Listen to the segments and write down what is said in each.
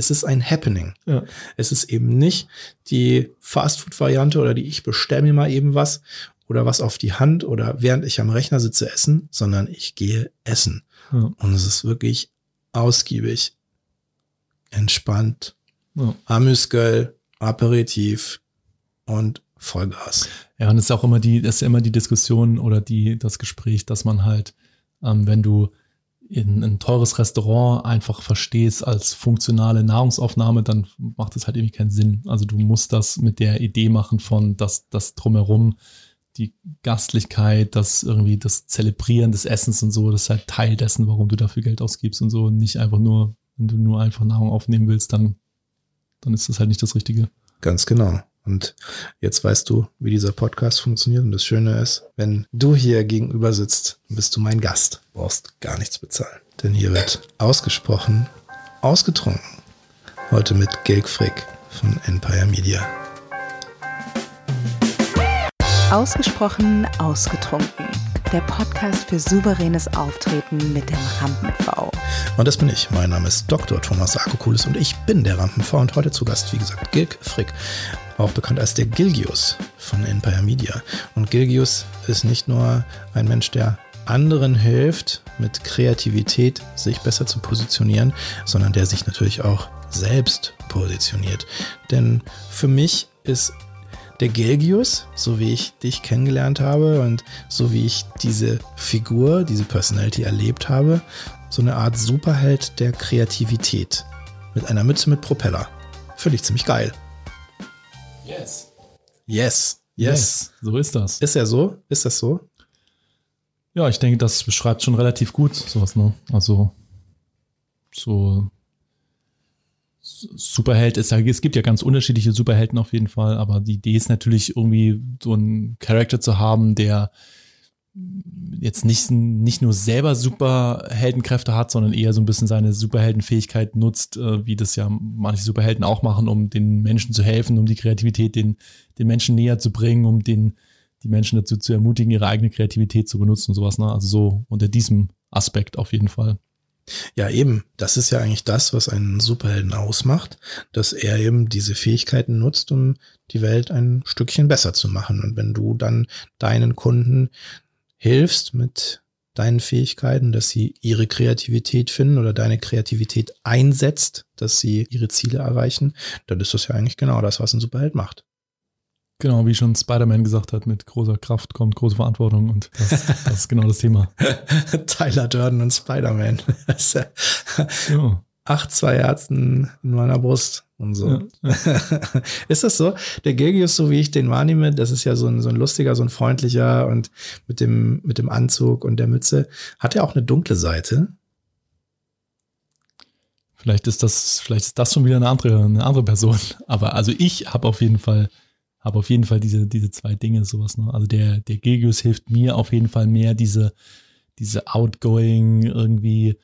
Es ist ein Happening. Ja. Es ist eben nicht die Fastfood-Variante oder die ich bestelle mir mal eben was oder was auf die Hand oder während ich am Rechner sitze essen, sondern ich gehe essen. Ja. Und es ist wirklich ausgiebig, entspannt, Ja. Amüsgöl, Aperitif und Vollgas. Ja, und es ist auch immer die, das ist immer die Diskussion oder die, das Gespräch, dass man halt, ähm, wenn du in ein teures Restaurant einfach verstehst als funktionale Nahrungsaufnahme, dann macht es halt irgendwie keinen Sinn. Also du musst das mit der Idee machen von das, das drumherum, die Gastlichkeit, das irgendwie das Zelebrieren des Essens und so, das ist halt Teil dessen, warum du dafür Geld ausgibst und so. Und nicht einfach nur, wenn du nur einfach Nahrung aufnehmen willst, dann, dann ist das halt nicht das Richtige. Ganz genau. Und jetzt weißt du, wie dieser Podcast funktioniert. Und das Schöne ist, wenn du hier gegenüber sitzt, bist du mein Gast. Du brauchst gar nichts bezahlen. Denn hier wird ausgesprochen, ausgetrunken. Heute mit Gelk Frick von Empire Media. Ausgesprochen ausgetrunken. Der Podcast für souveränes Auftreten mit dem Rampen-V. Und das bin ich. Mein Name ist Dr. Thomas Akokulis und ich bin der Rampen-V und heute zu Gast, wie gesagt, Gilk Frick. Auch bekannt als der Gilgius von Empire Media. Und Gilgius ist nicht nur ein Mensch, der anderen hilft, mit Kreativität sich besser zu positionieren, sondern der sich natürlich auch selbst positioniert. Denn für mich ist der Gelgius, so wie ich dich kennengelernt habe und so wie ich diese Figur, diese Personality erlebt habe, so eine Art Superheld der Kreativität. Mit einer Mütze mit Propeller. Finde ich ziemlich geil. Yes. Yes. Yes. So ist das. Ist er so? Ist das so? Ja, ich denke, das beschreibt schon relativ gut sowas, ne? Also so Superheld ist ja, es gibt ja ganz unterschiedliche Superhelden auf jeden Fall, aber die Idee ist natürlich irgendwie so einen Charakter zu haben, der jetzt nicht, nicht nur selber Superheldenkräfte hat, sondern eher so ein bisschen seine Superheldenfähigkeit nutzt, äh, wie das ja manche Superhelden auch machen, um den Menschen zu helfen, um die Kreativität den, den Menschen näher zu bringen, um den, die Menschen dazu zu ermutigen, ihre eigene Kreativität zu benutzen und sowas. Ne? Also so unter diesem Aspekt auf jeden Fall. Ja, eben. Das ist ja eigentlich das, was einen Superhelden ausmacht, dass er eben diese Fähigkeiten nutzt, um die Welt ein Stückchen besser zu machen. Und wenn du dann deinen Kunden hilfst mit deinen Fähigkeiten, dass sie ihre Kreativität finden oder deine Kreativität einsetzt, dass sie ihre Ziele erreichen, dann ist das ja eigentlich genau das, was ein Superheld macht. Genau, wie schon Spider-Man gesagt hat, mit großer Kraft kommt große Verantwortung und das, das ist genau das Thema. Tyler Durden und Spider-Man. Ja. Acht, zwei Herzen in meiner Brust und so. Ja, ist das so? Der Gilgius, so wie ich den wahrnehme, das ist ja so ein, so ein lustiger, so ein freundlicher und mit dem, mit dem Anzug und der Mütze. Hat er auch eine dunkle Seite? Vielleicht ist das, vielleicht ist das schon wieder eine andere, eine andere Person. Aber also ich habe auf jeden Fall, habe auf jeden Fall diese, diese zwei Dinge, sowas. Ne? Also der, der Gilgius hilft mir auf jeden Fall mehr, diese, diese outgoing, irgendwie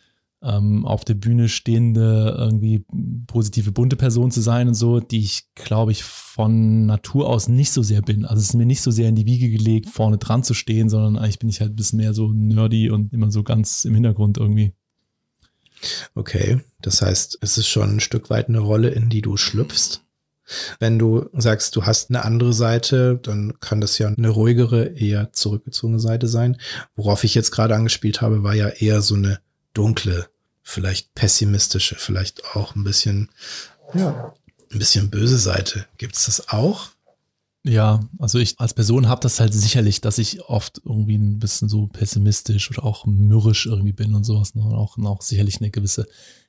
ähm, auf der Bühne stehende, irgendwie positive, bunte Person zu sein und so, die ich, glaube ich, von Natur aus nicht so sehr bin. Also es ist mir nicht so sehr in die Wiege gelegt, vorne dran zu stehen, sondern eigentlich bin ich halt ein bisschen mehr so nerdy und immer so ganz im Hintergrund irgendwie. Okay, das heißt, es ist schon ein Stück weit eine Rolle, in die du schlüpfst. Wenn du sagst, du hast eine andere Seite, dann kann das ja eine ruhigere, eher zurückgezogene Seite sein. Worauf ich jetzt gerade angespielt habe, war ja eher so eine dunkle, vielleicht pessimistische, vielleicht auch ein bisschen, ja, ein bisschen böse Seite. Gibt's das auch? Ja, also ich als Person habe das halt sicherlich, dass ich oft irgendwie ein bisschen so pessimistisch oder auch mürrisch irgendwie bin und sowas. Ne? Und auch, und auch sicherlich eine gewisse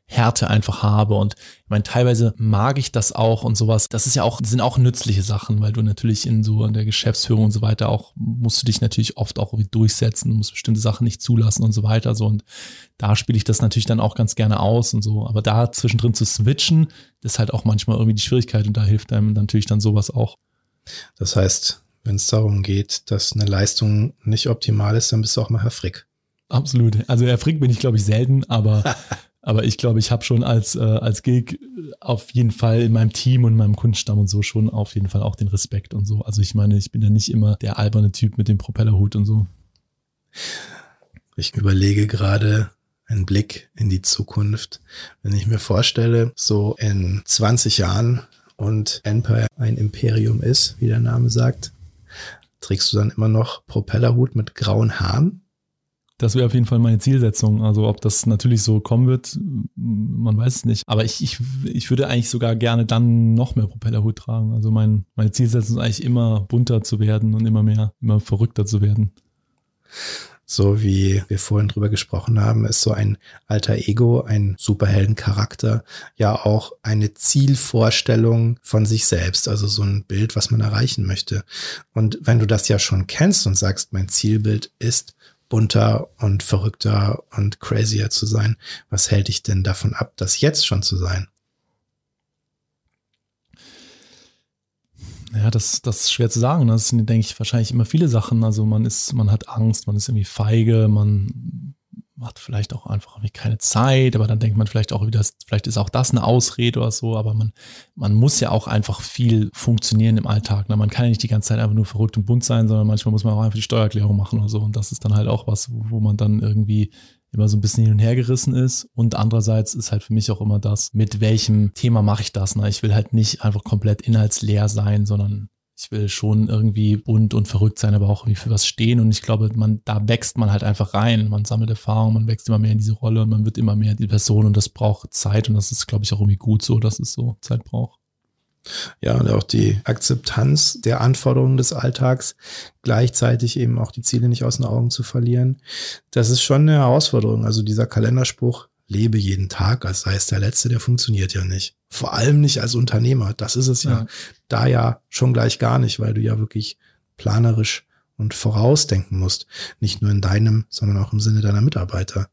Härte einfach habe. Und ich meine, teilweise mag ich das auch und sowas. Das ist ja auch, sind auch nützliche Sachen, weil du natürlich in so in der Geschäftsführung und so weiter auch, musst du dich natürlich oft auch irgendwie durchsetzen, musst bestimmte Sachen nicht zulassen und so weiter. So und da spiele ich das natürlich dann auch ganz gerne aus und so. Aber da zwischendrin zu switchen, ist halt auch manchmal irgendwie die Schwierigkeit und da hilft einem natürlich dann sowas auch. Das heißt, wenn es darum geht, dass eine Leistung nicht optimal ist, dann bist du auch mal Herr Frick. Absolut. Also Herr Frick bin ich, glaube ich, selten, aber, aber ich glaube, ich habe schon als, äh, als Gig auf jeden Fall in meinem Team und meinem Kundenstamm und so schon auf jeden Fall auch den Respekt und so. Also ich meine, ich bin ja nicht immer der alberne Typ mit dem Propellerhut und so. Ich überlege gerade, ein Blick in die Zukunft. Wenn ich mir vorstelle, so in 20 Jahren und Empire ein Imperium ist, wie der Name sagt, trägst du dann immer noch Propellerhut mit grauen Haaren? Das wäre auf jeden Fall meine Zielsetzung. Also ob das natürlich so kommen wird, man weiß es nicht. Aber ich, ich, ich würde eigentlich sogar gerne dann noch mehr Propellerhut tragen. Also mein, meine Zielsetzung ist eigentlich immer bunter zu werden und immer mehr, immer verrückter zu werden so wie wir vorhin drüber gesprochen haben, ist so ein alter Ego, ein Superheldencharakter, ja auch eine Zielvorstellung von sich selbst, also so ein Bild, was man erreichen möchte. Und wenn du das ja schon kennst und sagst, mein Zielbild ist bunter und verrückter und crazier zu sein, was hält dich denn davon ab, das jetzt schon zu sein? Ja, das, das ist schwer zu sagen. Das sind, denke ich, wahrscheinlich immer viele Sachen. Also man ist, man hat Angst, man ist irgendwie feige, man hat vielleicht auch einfach keine Zeit, aber dann denkt man vielleicht auch wieder, vielleicht ist auch das eine Ausrede oder so, aber man, man muss ja auch einfach viel funktionieren im Alltag. Ne? Man kann ja nicht die ganze Zeit einfach nur verrückt und bunt sein, sondern manchmal muss man auch einfach die Steuererklärung machen oder so. Und das ist dann halt auch was, wo man dann irgendwie immer so ein bisschen hin und her gerissen ist. Und andererseits ist halt für mich auch immer das, mit welchem Thema mache ich das. Ne? Ich will halt nicht einfach komplett inhaltsleer sein, sondern ich will schon irgendwie bunt und verrückt sein, aber auch irgendwie für was stehen. Und ich glaube, man, da wächst man halt einfach rein. Man sammelt Erfahrung, man wächst immer mehr in diese Rolle und man wird immer mehr die Person und das braucht Zeit. Und das ist, glaube ich, auch irgendwie gut so, dass es so Zeit braucht. Ja, und auch die Akzeptanz der Anforderungen des Alltags, gleichzeitig eben auch die Ziele nicht aus den Augen zu verlieren. Das ist schon eine Herausforderung. Also dieser Kalenderspruch, lebe jeden Tag, als sei es der letzte, der funktioniert ja nicht. Vor allem nicht als Unternehmer. Das ist es ja, ja. da ja schon gleich gar nicht, weil du ja wirklich planerisch und vorausdenken musst. Nicht nur in deinem, sondern auch im Sinne deiner Mitarbeiter.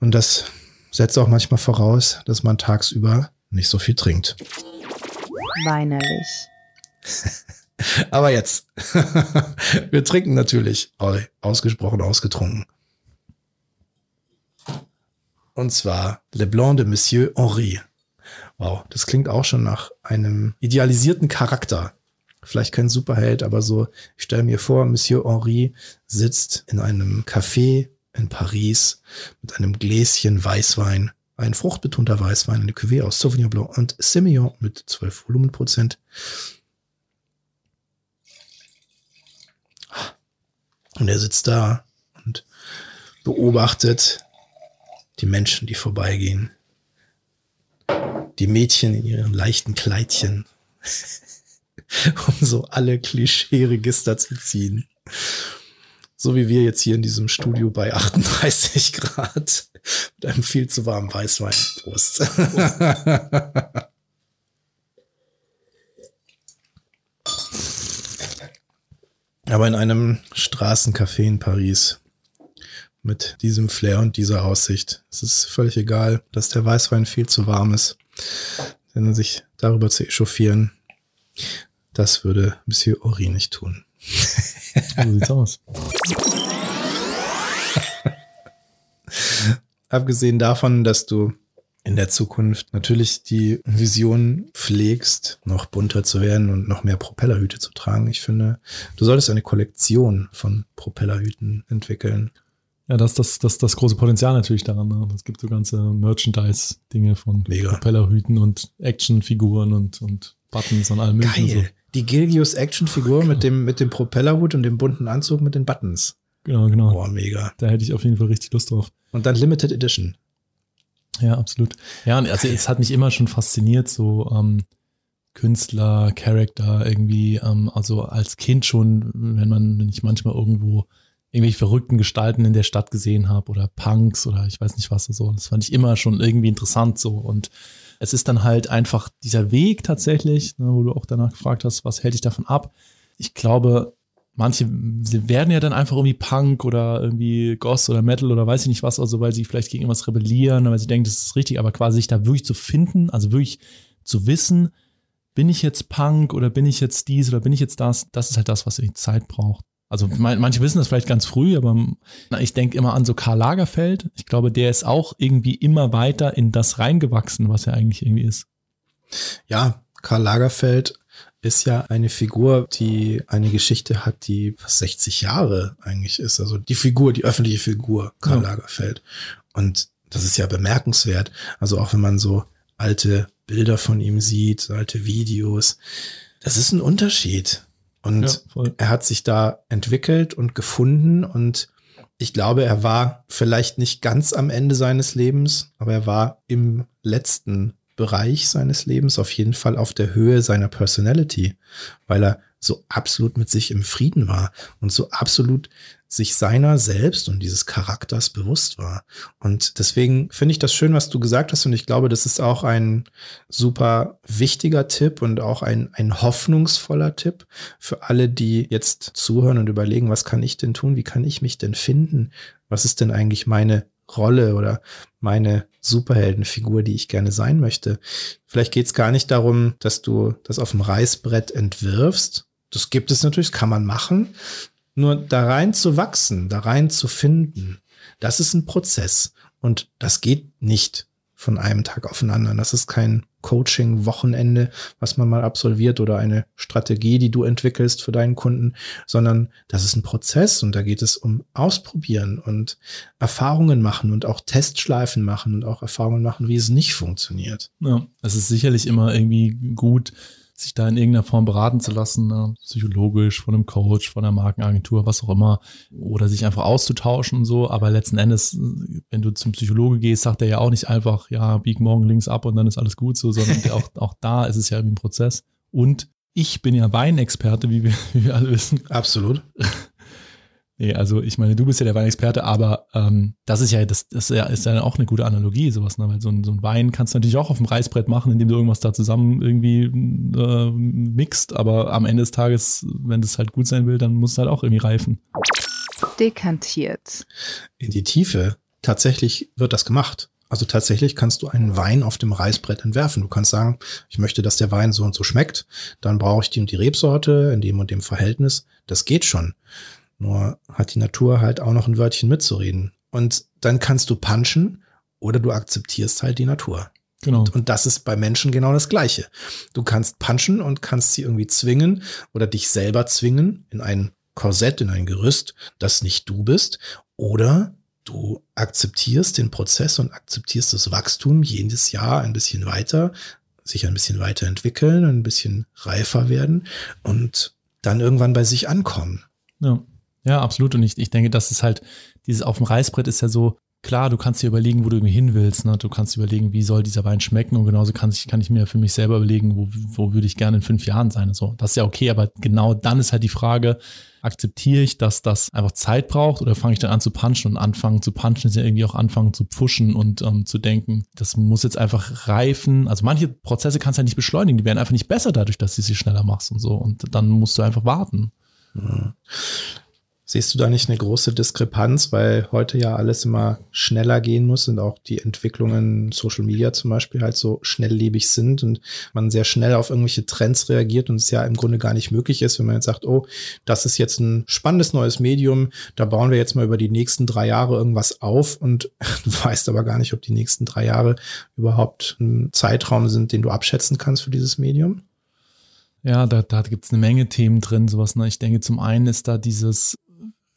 Und das setzt auch manchmal voraus, dass man tagsüber nicht so viel trinkt weinerlich. Aber jetzt. Wir trinken natürlich ausgesprochen ausgetrunken. Und zwar Le Blanc de Monsieur Henri. Wow, das klingt auch schon nach einem idealisierten Charakter. Vielleicht kein Superheld, aber so, ich stelle mir vor, Monsieur Henri sitzt in einem Café in Paris mit einem Gläschen Weißwein ein fruchtbetonter Weißwein, eine Cuvée aus Sauvignon Blanc und Semillon mit 12 Volumenprozent. Und er sitzt da und beobachtet die Menschen, die vorbeigehen. Die Mädchen in ihren leichten Kleidchen, um so alle Klischee-Register zu ziehen. So wie wir jetzt hier in diesem Studio bei 38 Grad mit einem viel zu warmen Weißwein. Prost. Aber in einem Straßencafé in Paris mit diesem Flair und dieser Aussicht. Es ist völlig egal, dass der Weißwein viel zu warm ist. Denn sich darüber zu echauffieren, das würde Monsieur Ori nicht tun. So sieht's aus. Abgesehen davon, dass du in der Zukunft natürlich die Vision pflegst, noch bunter zu werden und noch mehr Propellerhüte zu tragen. Ich finde, du solltest eine Kollektion von Propellerhüten entwickeln. Ja, das ist das, das, das große Potenzial natürlich daran. Ne? Es gibt so ganze Merchandise-Dinge von Mega. Propellerhüten und Actionfiguren und, und Buttons und allem möglichen. Geil. So. Die Gilgius Actionfigur oh, mit dem, mit dem Propellerhut und dem bunten Anzug mit den Buttons. Genau, genau. Boah, mega. Da hätte ich auf jeden Fall richtig Lust drauf. Und dann Limited Edition. Ja, absolut. Ja, also es hat mich immer schon fasziniert, so ähm, Künstler, Charakter irgendwie, ähm, also als Kind schon, wenn man, wenn ich manchmal irgendwo irgendwelche verrückten Gestalten in der Stadt gesehen habe oder Punks oder ich weiß nicht was so. Das fand ich immer schon irgendwie interessant so. Und es ist dann halt einfach dieser Weg tatsächlich, ne, wo du auch danach gefragt hast, was hält dich davon ab? Ich glaube, manche werden ja dann einfach irgendwie Punk oder irgendwie Goss oder Metal oder weiß ich nicht was, also weil sie vielleicht gegen irgendwas rebellieren, weil sie denken, das ist richtig, aber quasi sich da wirklich zu finden, also wirklich zu wissen, bin ich jetzt Punk oder bin ich jetzt dies oder bin ich jetzt das, das ist halt das, was irgendwie Zeit braucht. Also manche wissen das vielleicht ganz früh, aber ich denke immer an so Karl Lagerfeld. Ich glaube, der ist auch irgendwie immer weiter in das reingewachsen, was er eigentlich irgendwie ist. Ja, Karl Lagerfeld ist ja eine Figur, die eine Geschichte hat, die fast 60 Jahre eigentlich ist. Also die Figur, die öffentliche Figur, Karl ja. Lagerfeld. Und das ist ja bemerkenswert. Also auch wenn man so alte Bilder von ihm sieht, alte Videos, das ist ein Unterschied. Und ja, er hat sich da entwickelt und gefunden und ich glaube, er war vielleicht nicht ganz am Ende seines Lebens, aber er war im letzten Bereich seines Lebens auf jeden Fall auf der Höhe seiner Personality, weil er so absolut mit sich im Frieden war und so absolut sich seiner selbst und dieses Charakters bewusst war. Und deswegen finde ich das schön, was du gesagt hast. Und ich glaube, das ist auch ein super wichtiger Tipp und auch ein, ein hoffnungsvoller Tipp für alle, die jetzt zuhören und überlegen, was kann ich denn tun? Wie kann ich mich denn finden? Was ist denn eigentlich meine Rolle oder meine Superheldenfigur, die ich gerne sein möchte? Vielleicht geht es gar nicht darum, dass du das auf dem Reißbrett entwirfst, das gibt es natürlich, das kann man machen. Nur da rein zu wachsen, da rein zu finden, das ist ein Prozess. Und das geht nicht von einem Tag auf den anderen. Das ist kein Coaching-Wochenende, was man mal absolviert oder eine Strategie, die du entwickelst für deinen Kunden, sondern das ist ein Prozess und da geht es um Ausprobieren und Erfahrungen machen und auch Testschleifen machen und auch Erfahrungen machen, wie es nicht funktioniert. Ja, es ist sicherlich immer irgendwie gut, sich da in irgendeiner Form beraten zu lassen, ne? psychologisch, von einem Coach, von einer Markenagentur, was auch immer, oder sich einfach auszutauschen und so. Aber letzten Endes, wenn du zum Psychologe gehst, sagt er ja auch nicht einfach, ja, bieg morgen links ab und dann ist alles gut so, sondern auch, auch da ist es ja irgendwie ein Prozess. Und ich bin ja Weinexperte, wie wir, wie wir alle wissen. Absolut. Nee, also ich meine, du bist ja der Weinexperte, aber ähm, das ist ja, das, das ist ja, auch eine gute Analogie, sowas, ne? Weil so ein, so ein Wein kannst du natürlich auch auf dem Reißbrett machen, indem du irgendwas da zusammen irgendwie äh, mixt, aber am Ende des Tages, wenn das halt gut sein will, dann muss es halt auch irgendwie reifen. Dekantiert. In die Tiefe. Tatsächlich wird das gemacht. Also tatsächlich kannst du einen Wein auf dem Reißbrett entwerfen. Du kannst sagen, ich möchte, dass der Wein so und so schmeckt. Dann brauche ich die und die Rebsorte in dem und dem Verhältnis. Das geht schon. Nur hat die Natur halt auch noch ein Wörtchen mitzureden. Und dann kannst du punchen oder du akzeptierst halt die Natur. Genau. Und, und, das ist bei Menschen genau das Gleiche. Du kannst punchen und kannst sie irgendwie zwingen oder dich selber zwingen in ein Korsett, in ein Gerüst, das nicht du bist. Oder du akzeptierst den Prozess und akzeptierst das Wachstum jedes Jahr ein bisschen weiter, sich ein bisschen weiterentwickeln, ein bisschen reifer werden und dann irgendwann bei sich ankommen. Ja. Ja, absolut. Und ich, ich denke, das ist halt, dieses auf dem Reißbrett ist ja so, klar, du kannst dir überlegen, wo du irgendwie hin willst. Ne? Du kannst überlegen, wie soll dieser Wein schmecken. Und genauso kann ich, kann ich mir für mich selber überlegen, wo, wo würde ich gerne in fünf Jahren sein. so. Das ist ja okay, aber genau dann ist halt die Frage, akzeptiere ich, dass das einfach Zeit braucht oder fange ich dann an zu punchen und anfangen zu punchen ist ja irgendwie auch anfangen zu pfuschen und ähm, zu denken, das muss jetzt einfach reifen. Also manche Prozesse kannst du ja nicht beschleunigen, die werden einfach nicht besser dadurch, dass du sie schneller machst und so. Und dann musst du einfach warten. Ja. Siehst du da nicht eine große Diskrepanz, weil heute ja alles immer schneller gehen muss und auch die Entwicklungen Social Media zum Beispiel halt so schnelllebig sind und man sehr schnell auf irgendwelche Trends reagiert und es ja im Grunde gar nicht möglich ist, wenn man jetzt sagt, oh, das ist jetzt ein spannendes neues Medium, da bauen wir jetzt mal über die nächsten drei Jahre irgendwas auf und du weißt aber gar nicht, ob die nächsten drei Jahre überhaupt ein Zeitraum sind, den du abschätzen kannst für dieses Medium. Ja, da, da gibt es eine Menge Themen drin, sowas. Ne? Ich denke, zum einen ist da dieses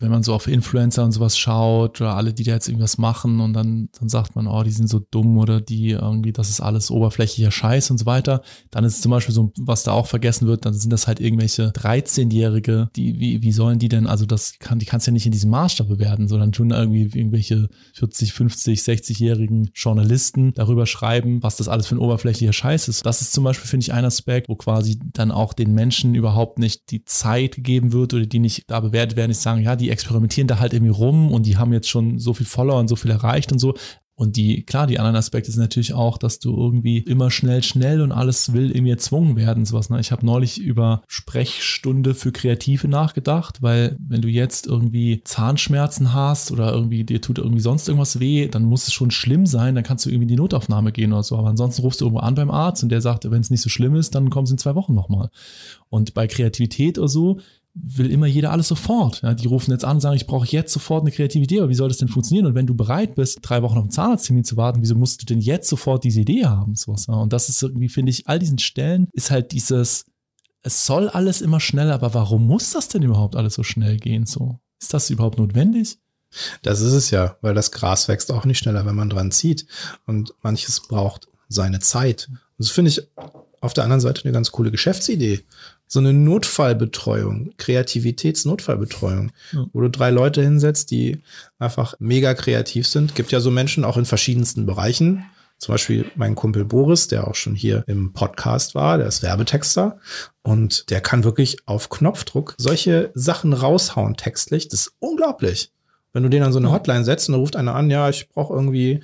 wenn man so auf Influencer und sowas schaut oder alle, die da jetzt irgendwas machen und dann, dann sagt man, oh, die sind so dumm oder die irgendwie, das ist alles oberflächlicher Scheiß und so weiter, dann ist zum Beispiel so, was da auch vergessen wird, dann sind das halt irgendwelche 13-Jährige, die, wie, wie sollen die denn, also das kann, die kannst ja nicht in diesem Maßstab bewerten, sondern tun irgendwie irgendwelche 40, 50, 60-jährigen Journalisten darüber schreiben, was das alles für ein oberflächlicher Scheiß ist. Das ist zum Beispiel, finde ich, ein Aspekt, wo quasi dann auch den Menschen überhaupt nicht die Zeit gegeben wird oder die nicht da bewertet werden, die sagen, ja, die experimentieren da halt irgendwie rum und die haben jetzt schon so viel Follower und so viel erreicht und so. Und die, klar, die anderen Aspekte sind natürlich auch, dass du irgendwie immer schnell, schnell und alles will irgendwie erzwungen werden, sowas. Ne? Ich habe neulich über Sprechstunde für Kreative nachgedacht, weil wenn du jetzt irgendwie Zahnschmerzen hast oder irgendwie dir tut irgendwie sonst irgendwas weh, dann muss es schon schlimm sein, dann kannst du irgendwie in die Notaufnahme gehen oder so. Aber ansonsten rufst du irgendwo an beim Arzt und der sagt, wenn es nicht so schlimm ist, dann kommst du in zwei Wochen nochmal. Und bei Kreativität oder so, will immer jeder alles sofort. Ja, die rufen jetzt an und sagen, ich brauche jetzt sofort eine kreative Idee, aber wie soll das denn funktionieren? Und wenn du bereit bist, drei Wochen auf einen Zahnarzttermin zu warten, wieso musst du denn jetzt sofort diese Idee haben? Sowas, ja? Und das ist irgendwie, finde ich, all diesen Stellen ist halt dieses, es soll alles immer schneller, aber warum muss das denn überhaupt alles so schnell gehen? So, ist das überhaupt notwendig? Das ist es ja, weil das Gras wächst auch nicht schneller, wenn man dran zieht. Und manches braucht seine Zeit. Das finde ich auf der anderen Seite eine ganz coole Geschäftsidee. So eine Notfallbetreuung, Kreativitätsnotfallbetreuung, ja. wo du drei Leute hinsetzt, die einfach mega kreativ sind. Gibt ja so Menschen auch in verschiedensten Bereichen. Zum Beispiel mein Kumpel Boris, der auch schon hier im Podcast war, der ist Werbetexter und der kann wirklich auf Knopfdruck solche Sachen raushauen textlich. Das ist unglaublich. Wenn du den an so eine Hotline setzt und da ruft einer an, ja, ich brauche irgendwie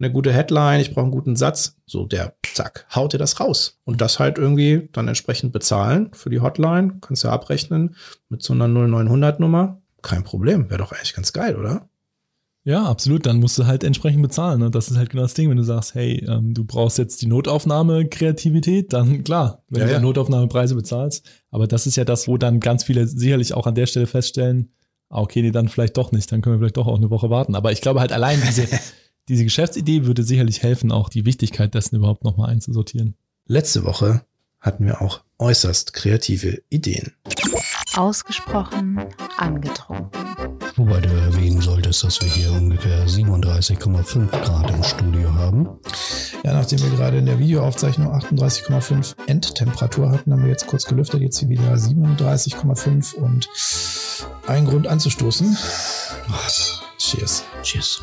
eine gute Headline, ich brauche einen guten Satz, so der, zack, haut dir das raus. Und das halt irgendwie dann entsprechend bezahlen für die Hotline, kannst du ja abrechnen mit so einer 0900 Nummer. Kein Problem, wäre doch eigentlich ganz geil, oder? Ja, absolut. Dann musst du halt entsprechend bezahlen. Ne? Das ist halt genau das Ding. Wenn du sagst, hey, ähm, du brauchst jetzt die Notaufnahme-Kreativität, dann klar, wenn ja, du ja. Notaufnahmepreise bezahlst. Aber das ist ja das, wo dann ganz viele sicherlich auch an der Stelle feststellen, okay, nee, dann vielleicht doch nicht, dann können wir vielleicht doch auch eine Woche warten. Aber ich glaube halt allein diese, diese Geschäftsidee würde sicherlich helfen, auch die Wichtigkeit dessen überhaupt nochmal einzusortieren. Letzte Woche hatten wir auch äußerst kreative Ideen. Ausgesprochen angetrunken. Wobei du erwähnen solltest, dass wir hier ungefähr 37,5 Grad im Studio haben. Ja, nachdem wir gerade in der Videoaufzeichnung 38,5 Endtemperatur hatten, haben wir jetzt kurz gelüftet, jetzt hier wieder 37,5 und ein Grund anzustoßen. Cheers. Cheers.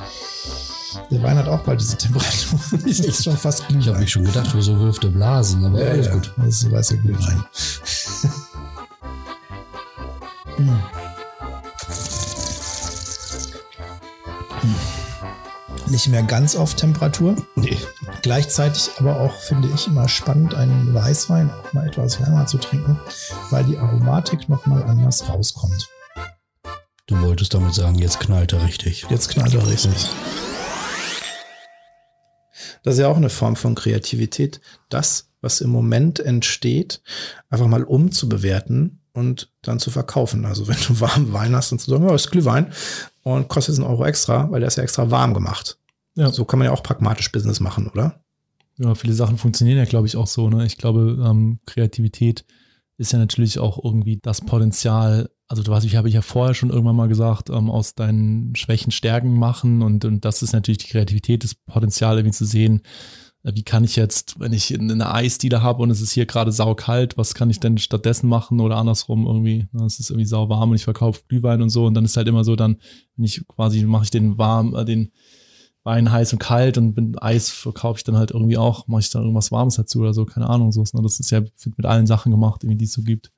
Der Wein hat auch bald diese Temperatur. ist schon fast Glühwein. Ich habe mich schon gedacht, so wirft er Blasen, aber ja, alles ja. gut. Das ist weißer Glühwein. Nicht mehr ganz auf Temperatur. Nee. Gleichzeitig aber auch, finde ich, immer spannend, einen Weißwein auch mal etwas wärmer zu trinken, weil die Aromatik nochmal anders rauskommt. Du wolltest damit sagen, jetzt knallt er richtig. Jetzt knallt er richtig. Das ist ja auch eine Form von Kreativität, das, was im Moment entsteht, einfach mal umzubewerten und dann zu verkaufen. Also wenn du warmen Wein hast und zu sagen, ja, ist Glühwein und kostet jetzt einen Euro extra, weil der ist ja extra warm gemacht. Ja. So kann man ja auch pragmatisch Business machen, oder? Ja, viele Sachen funktionieren ja, glaube ich, auch so. Ne? Ich glaube, ähm, Kreativität ist ja natürlich auch irgendwie das Potenzial, also du weißt, ich habe ja vorher schon irgendwann mal gesagt, ähm, aus deinen Schwächen Stärken machen und, und das ist natürlich die Kreativität, das Potenzial irgendwie zu sehen, äh, wie kann ich jetzt, wenn ich eine Eisdiele habe und es ist hier gerade saukalt, was kann ich denn stattdessen machen oder andersrum irgendwie, ne, es ist irgendwie sau warm und ich verkaufe Glühwein und so und dann ist halt immer so, dann, wenn ich quasi, mache ich den warm, äh, den Wein heiß und kalt und bin Eis verkaufe ich dann halt irgendwie auch, mache ich dann irgendwas Warmes dazu oder so, keine Ahnung, so ne? das ist ja mit allen Sachen gemacht, die es so gibt.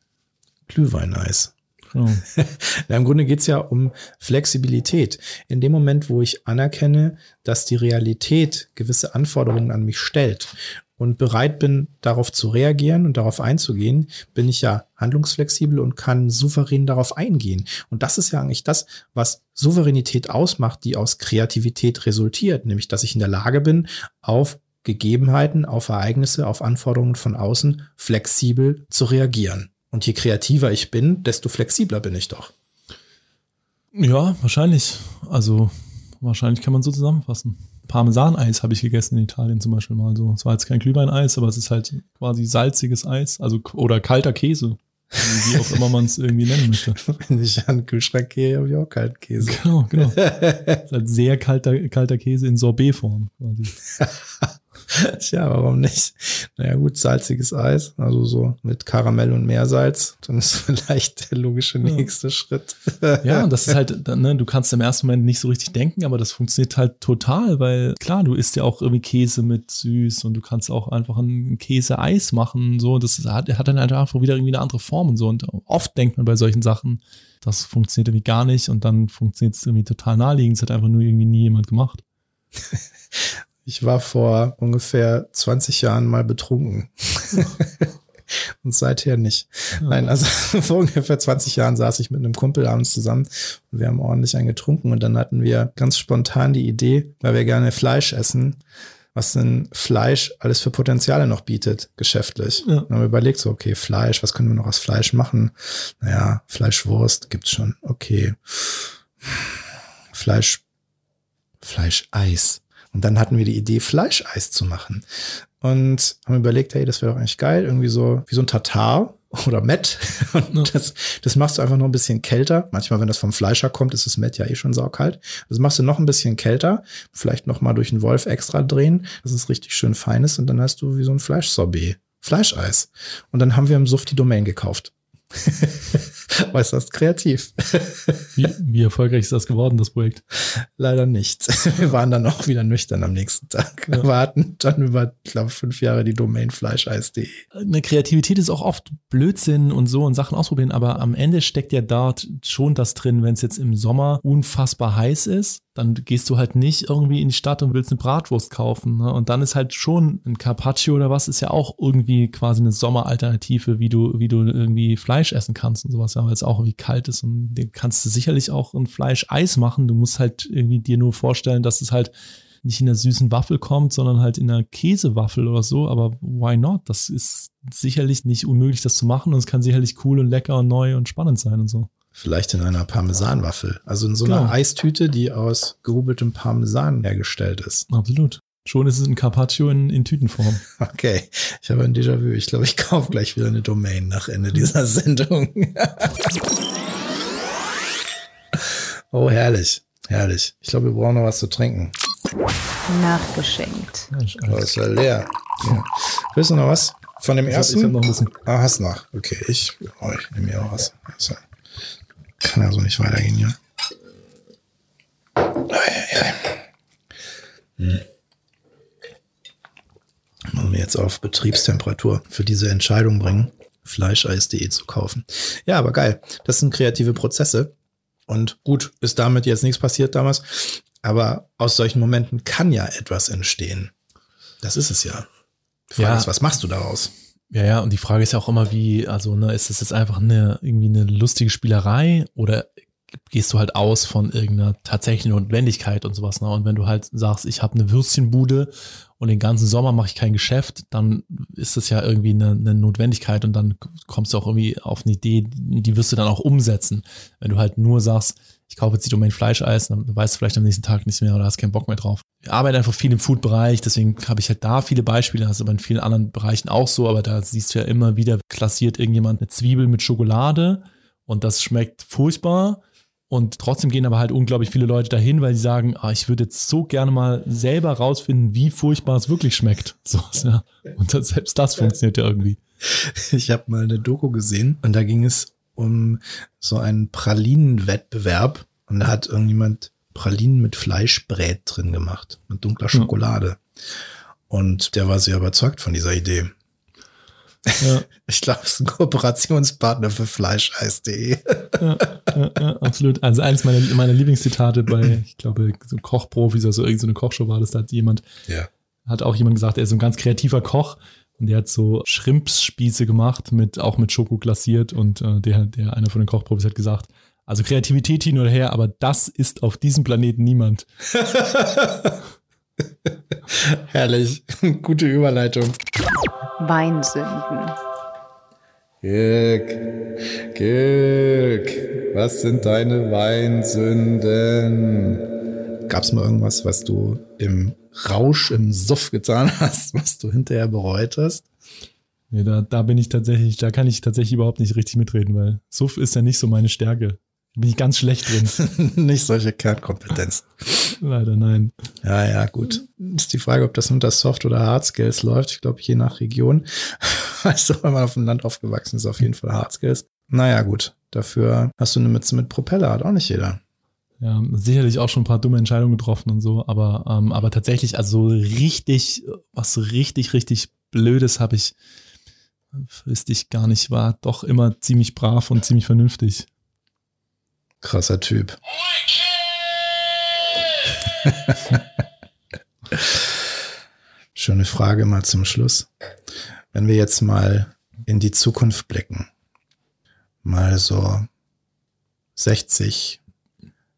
Glühwein-Eis. Genau. Im Grunde geht's ja um Flexibilität. In dem Moment, wo ich anerkenne, dass die Realität gewisse Anforderungen an mich stellt und bereit bin, darauf zu reagieren und darauf einzugehen, bin ich ja handlungsflexibel und kann souverän darauf eingehen. Und das ist ja eigentlich das, was Souveränität ausmacht, die aus Kreativität resultiert, nämlich dass ich in der Lage bin, auf Gegebenheiten, auf Ereignisse, auf Anforderungen von außen flexibel zu reagieren. Und je kreativer ich bin, desto flexibler bin ich doch. Ja, wahrscheinlich. Also wahrscheinlich kann man so zusammenfassen. Parmesaneis habe ich gegessen in Italien zum Beispiel mal so. Es war jetzt kein Glühweineis, aber es ist halt quasi salziges Eis, also oder kalter Käse. Wie auch immer man es irgendwie nennen möchte. Wenn ich an den Kühlschrank gehe, habe ich auch kalten Käse. Genau, genau. es ist halt sehr kalter, kalter Käse in Sorbetform quasi. Tja, warum nicht? Naja, gut, salziges Eis, also so mit Karamell und Meersalz, dann ist vielleicht der logische nächste ja. Schritt. ja, und das ist halt, ne, du kannst im ersten Moment nicht so richtig denken, aber das funktioniert halt total, weil klar, du isst ja auch irgendwie Käse mit süß und du kannst auch einfach ein Käse-Eis machen, so, das hat, hat dann halt einfach wieder irgendwie eine andere Form und so und oft denkt man bei solchen Sachen, das funktioniert irgendwie gar nicht und dann funktioniert es irgendwie total naheliegend, es hat einfach nur irgendwie nie jemand gemacht. Ich war vor ungefähr 20 Jahren mal betrunken. und seither nicht. Ja. Nein, also vor ungefähr 20 Jahren saß ich mit einem Kumpel abends zusammen und wir haben ordentlich einen getrunken und dann hatten wir ganz spontan die Idee, weil wir gerne Fleisch essen, was denn Fleisch alles für Potenziale noch bietet, geschäftlich. Ja. Dann haben wir überlegt, so, okay, Fleisch, was können wir noch aus Fleisch machen? Naja, Fleischwurst gibt's schon, okay. Fleisch, Fleischeis. Und dann hatten wir die Idee, Fleischeis zu machen. Und haben überlegt, hey, das wäre doch eigentlich geil, irgendwie so wie so ein Tatar, oder Met. Und das, das machst du einfach noch ein bisschen kälter. Manchmal, wenn das vom Fleischer kommt, ist das Met ja eh schon saukalt. Das machst du noch ein bisschen kälter. Vielleicht noch mal durch einen Wolf extra drehen, dass es richtig schön fein ist. Und dann hast du wie so ein Fleischsorbet. Fleischeis. Und dann haben wir im Suff die Domain gekauft. Äußerst kreativ. Wie, wie erfolgreich ist das geworden, das Projekt? Leider nicht. Wir waren dann auch wieder nüchtern am nächsten Tag. Wir warten dann über, ich glaube, fünf Jahre die Domain fleischeis.de. Eine Kreativität ist auch oft Blödsinn und so und Sachen ausprobieren, aber am Ende steckt ja dort schon das drin, wenn es jetzt im Sommer unfassbar heiß ist dann gehst du halt nicht irgendwie in die Stadt und willst eine Bratwurst kaufen. Ne? Und dann ist halt schon ein Carpaccio oder was, ist ja auch irgendwie quasi eine Sommeralternative, wie du, wie du irgendwie Fleisch essen kannst und sowas, ja, weil es auch irgendwie kalt ist. Und den kannst du sicherlich auch ein Fleischeis machen. Du musst halt irgendwie dir nur vorstellen, dass es halt nicht in einer süßen Waffel kommt, sondern halt in einer Käsewaffel oder so. Aber why not? Das ist sicherlich nicht unmöglich, das zu machen. Und es kann sicherlich cool und lecker und neu und spannend sein und so. Vielleicht in einer Parmesanwaffel. Also in so einer genau. Eistüte, die aus gehobeltem Parmesan hergestellt ist. Absolut. Schon ist es ein Carpaccio in, in Tütenform. Okay, ich habe ein Déjà-vu. Ich glaube, ich kaufe gleich wieder eine Domain nach Ende dieser Sendung. oh, herrlich. Herrlich. Ich glaube, wir brauchen noch was zu trinken. Nachgeschenkt. Oh, ist ja leer. Ja. Willst du noch was? Von dem ich ersten? Hab, ich noch ein bisschen. Ah, hast noch. Okay, ich, oh, ich nehme mir auch was. Also. Kann ja so nicht weitergehen, ja. Hm. Wir jetzt auf Betriebstemperatur für diese Entscheidung bringen, Fleischeis.de zu kaufen. Ja, aber geil. Das sind kreative Prozesse. Und gut, ist damit jetzt nichts passiert damals. Aber aus solchen Momenten kann ja etwas entstehen. Das ist es ja. Frage ja. ist, was machst du daraus? Ja, ja, und die Frage ist ja auch immer, wie, also, ne, ist das jetzt einfach eine, irgendwie eine lustige Spielerei oder gehst du halt aus von irgendeiner tatsächlichen Notwendigkeit und sowas. Ne? Und wenn du halt sagst, ich habe eine Würstchenbude und den ganzen Sommer mache ich kein Geschäft, dann ist das ja irgendwie eine, eine, Notwendigkeit und dann kommst du auch irgendwie auf eine Idee, die wirst du dann auch umsetzen. Wenn du halt nur sagst, ich kaufe jetzt die Domain Fleischeis, dann weißt du vielleicht am nächsten Tag nichts mehr oder hast keinen Bock mehr drauf. Ich arbeite einfach viel im Food-Bereich, deswegen habe ich halt da viele Beispiele, das ist aber in vielen anderen Bereichen auch so, aber da siehst du ja immer wieder, klassiert irgendjemand eine Zwiebel mit Schokolade und das schmeckt furchtbar. Und trotzdem gehen aber halt unglaublich viele Leute dahin, weil sie sagen, ah, ich würde jetzt so gerne mal selber rausfinden, wie furchtbar es wirklich schmeckt. So, ja. Und selbst das funktioniert ja irgendwie. Ich habe mal eine Doku gesehen und da ging es um so einen Pralinenwettbewerb und da hat irgendjemand Pralinen mit Fleischbrät drin gemacht, mit dunkler Schokolade. Ja. Und der war sehr überzeugt von dieser Idee. Ja. Ich glaube, es ist ein Kooperationspartner für Fleischeis.de. Ja, ja, ja, absolut. Also eines meiner, meiner Lieblingszitate bei, ich glaube, so Kochprofis, also irgendeine Kochshow war das, da hat jemand, ja. hat auch jemand gesagt, er ist so ein ganz kreativer Koch und der hat so Schrimpsspieße gemacht, mit, auch mit Schoko glasiert und äh, der, der, einer von den Kochprofis hat gesagt, also Kreativität hin oder her, aber das ist auf diesem Planeten niemand. Herrlich. Gute Überleitung. Weinsünden. Girk, Girk, was sind deine Weinsünden? Gab es mal irgendwas, was du im Rausch, im Suff getan hast, was du hinterher bereut hast? Nee, da, da bin ich tatsächlich, da kann ich tatsächlich überhaupt nicht richtig mitreden, weil Suff ist ja nicht so meine Stärke bin ich ganz schlecht drin. Nicht solche Kernkompetenzen. Leider nein. Ja, ja, gut. Ist die Frage, ob das unter Soft oder Hard Skills läuft. Ich glaube, je nach Region. Also, wenn man auf dem Land aufgewachsen ist, auf jeden Fall Hard Skills. Naja, gut. Dafür hast du eine Mütze mit Propeller, hat auch nicht jeder. Ja, sicherlich auch schon ein paar dumme Entscheidungen getroffen und so, aber, ähm, aber tatsächlich, also richtig, was richtig, richtig Blödes habe ich, wüsste ich gar nicht, war doch immer ziemlich brav und ziemlich vernünftig. Krasser Typ. Schöne Frage mal zum Schluss. Wenn wir jetzt mal in die Zukunft blicken, mal so 60,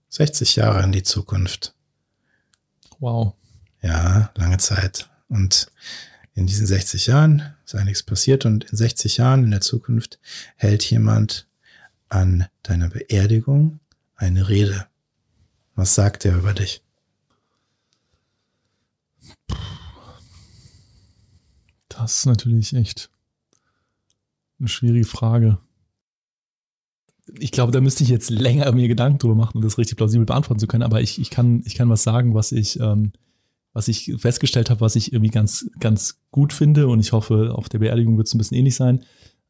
60 Jahre in die Zukunft. Wow. Ja, lange Zeit. Und in diesen 60 Jahren ist einiges passiert und in 60 Jahren in der Zukunft hält jemand an deiner Beerdigung eine Rede. Was sagt er über dich? Das ist natürlich echt Eine schwierige Frage. Ich glaube, da müsste ich jetzt länger mir Gedanken drüber machen, um das richtig plausibel beantworten zu können. Aber ich, ich, kann, ich kann was sagen, was ich, ähm, was ich festgestellt habe, was ich irgendwie ganz, ganz gut finde. Und ich hoffe, auf der Beerdigung wird es ein bisschen ähnlich sein.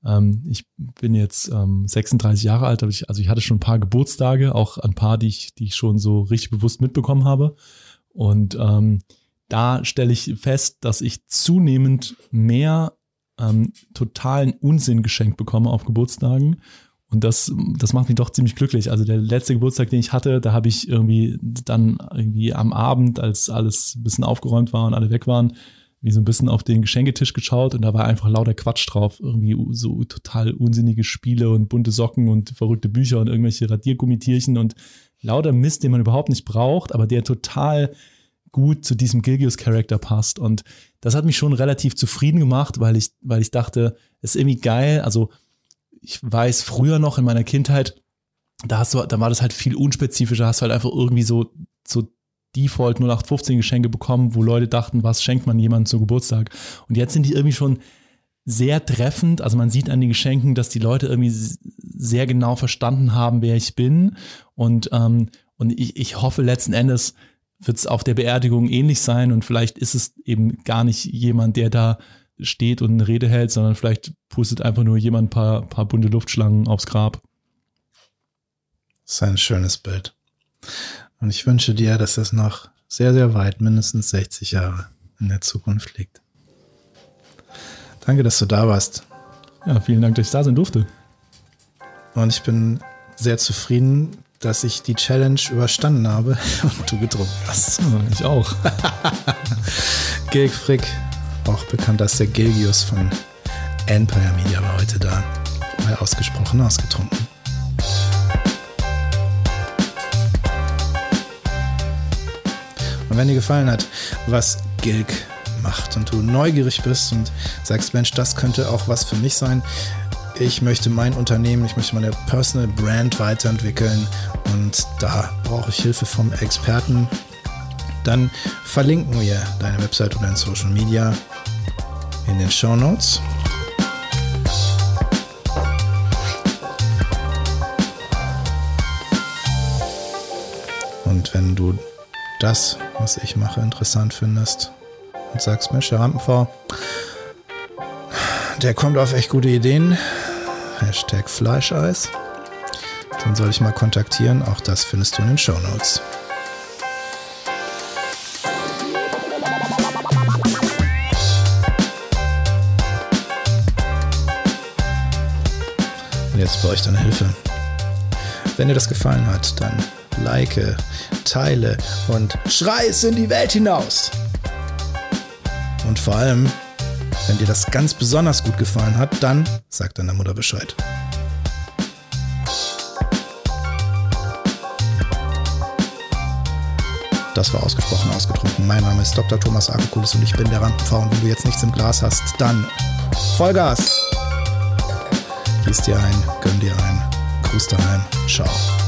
Ähm, ich bin jetzt ähm, 36 Jahre alt, ich, also ich hatte schon ein paar Geburtstage, auch ein paar, die ich, die ich schon so richtig bewusst mitbekommen habe. Und ähm, da stelle ich fest, dass ich zunehmend mehr ähm, totalen Unsinn geschenkt bekomme auf Geburtstagen. Und das, das macht mich doch ziemlich glücklich. Also der letzte Geburtstag, den ich hatte, da habe ich irgendwie dann irgendwie am Abend, als alles ein bisschen aufgeräumt war und alle weg waren, wie so ein bisschen auf den Geschenketisch geschaut und da war einfach lauter Quatsch drauf. Irgendwie so total unsinnige Spiele und bunte Socken und verrückte Bücher und irgendwelche Radiergummitierchen und lauter Mist, den man überhaupt nicht braucht, aber der total gut zu diesem Gilgius-Charakter passt. Und das hat mich schon relativ zufrieden gemacht, weil ich, weil ich dachte, es ist irgendwie geil. Also ich weiß früher noch in meiner Kindheit, da hast du, da war das halt viel unspezifischer, hast du halt einfach irgendwie so, so Default 0815 Geschenke bekommen, wo Leute dachten, was schenkt man jemandem zu Geburtstag? Und jetzt sind die irgendwie schon sehr treffend. Also man sieht an den Geschenken, dass die Leute irgendwie sehr genau verstanden haben, wer ich bin. Und, ähm, und ich, ich hoffe letzten Endes, wird es auf der Beerdigung ähnlich sein und vielleicht ist es eben gar nicht jemand, der da steht und eine Rede hält, sondern vielleicht pustet einfach nur jemand ein paar, paar bunte Luftschlangen aufs Grab. Das ist ein schönes Bild. Und ich wünsche dir, dass das noch sehr, sehr weit, mindestens 60 Jahre in der Zukunft liegt. Danke, dass du da warst. Ja, vielen Dank, dass ich da sein durfte. Und ich bin sehr zufrieden, dass ich die Challenge überstanden habe und du getrunken hast. ich auch. Gilg Frick, auch bekannt als der Gilgius von Empire Media, war heute da. Mal ausgesprochen ausgetrunken. Und wenn dir gefallen hat, was Gilg macht und du neugierig bist und sagst, Mensch, das könnte auch was für mich sein, ich möchte mein Unternehmen, ich möchte meine Personal Brand weiterentwickeln und da brauche ich Hilfe vom Experten, dann verlinken wir deine Website oder dein Social Media in den Show Notes. Und wenn du das, was ich mache, interessant findest und sagst, Mensch, der Rampenv, der kommt auf echt gute Ideen, Hashtag Fleischeis. Den soll ich mal kontaktieren. Auch das findest du in den Show Notes. Jetzt brauche ich deine Hilfe. Wenn dir das gefallen hat, dann like, teile und schrei es in die Welt hinaus. Und vor allem wenn dir das ganz besonders gut gefallen hat, dann sag deiner Mutter Bescheid. Das war ausgesprochen ausgetrunken. Mein Name ist Dr. Thomas Akokulis und ich bin der Rampenfrau. Und wenn du jetzt nichts im Glas hast, dann Vollgas! Gieß dir ein, gönn dir ein, Gruß daheim, ciao.